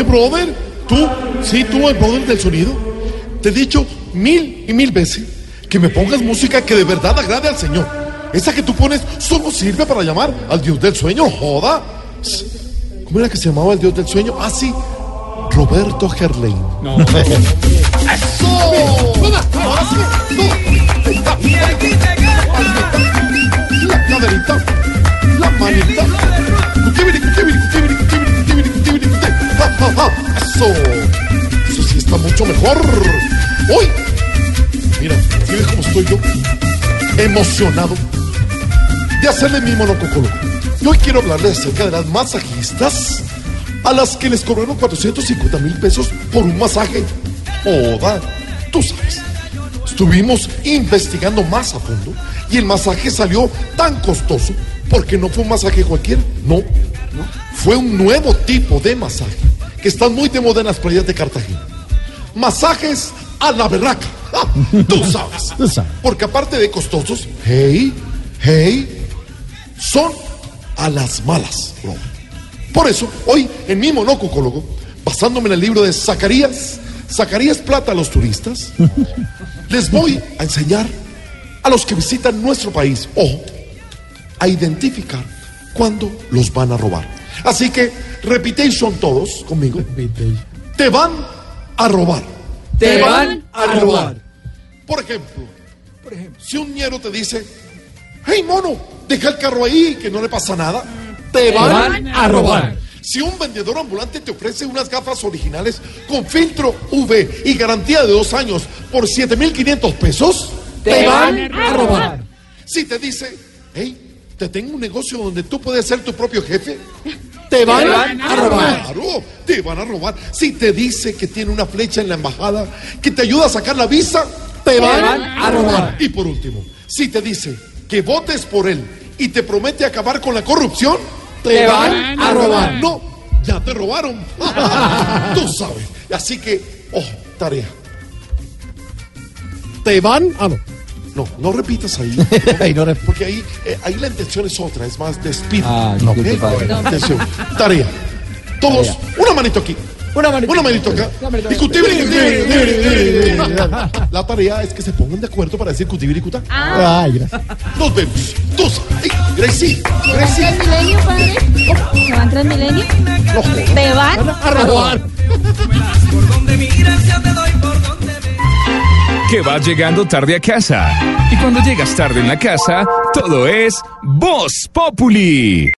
Oye, brother, tú, sí, tú, el brother del sonido, te he dicho mil y mil veces que me pongas música que de verdad agrade al Señor. Esa que tú pones solo sirve para llamar al Dios del sueño, joda. ¿Cómo era que se llamaba el Dios del sueño? Ah, sí, Roberto Gerlain. No. ¡Eso! Ahora sí, no. Está. La caderita, Eso. Eso sí está mucho mejor. Hoy, mira, ¿sabes cómo estoy yo? Emocionado de hacerle mi monococolo. Y hoy quiero hablarles acerca de las masajistas a las que les cobraron 450 mil pesos por un masaje. Oda, tú sabes. Estuvimos investigando más a fondo y el masaje salió tan costoso porque no fue un masaje cualquiera, no. Fue un nuevo tipo de masaje que están muy de moda en las playas de Cartagena. Masajes a la berraca. ¡Ah! Tú sabes. Porque aparte de costosos, hey, hey, son a las malas. Por eso, hoy en mi monococólogo, basándome en el libro de Zacarías, Zacarías Plata a los turistas, les voy a enseñar a los que visitan nuestro país, ojo, a identificar cuándo los van a robar. Así que repetition todos conmigo. Te van a robar. Te van a robar. Por ejemplo, si un ñero te dice, hey mono, deja el carro ahí, que no le pasa nada, te van, van a robar. Si un vendedor ambulante te ofrece unas gafas originales con filtro UV y garantía de dos años por 7,500 pesos, Te van a robar. si te dice, hey, te tengo un negocio donde tú puedes ser tu propio jefe, te van, van a robar. Claro, te van a robar. Si te dice que tiene una flecha en la embajada que te ayuda a sacar la visa, te, van, van a robar. Y por último, si te dice que votes por él y te promete acabar con la corrupción, te, Te van a robar. No, ya te robaron. Tú sabes. Así que, ojo, tarea. Te van. Ah, no. No, no repitas ahí. Ahí no rep- Porque ahí, eh, ahí la intención es otra, es más de espíritu. Ah, ¿ok? disculpe, padre. Atención. Tarea. Todos, una manito aquí. Una manito. Una manito acá. Y cutibiri. La tarea es que se pongan de acuerdo para decir cutibiri, cutá. Ay, gracias. Nos vemos. Dos. Gracie. Gracie. Transmilenio, padre? ¿Se van Transmilenio? No jodas. ¿Te van? A robar. Que vas llegando tarde a casa. Y cuando llegas tarde en la casa, todo es Voz Populi.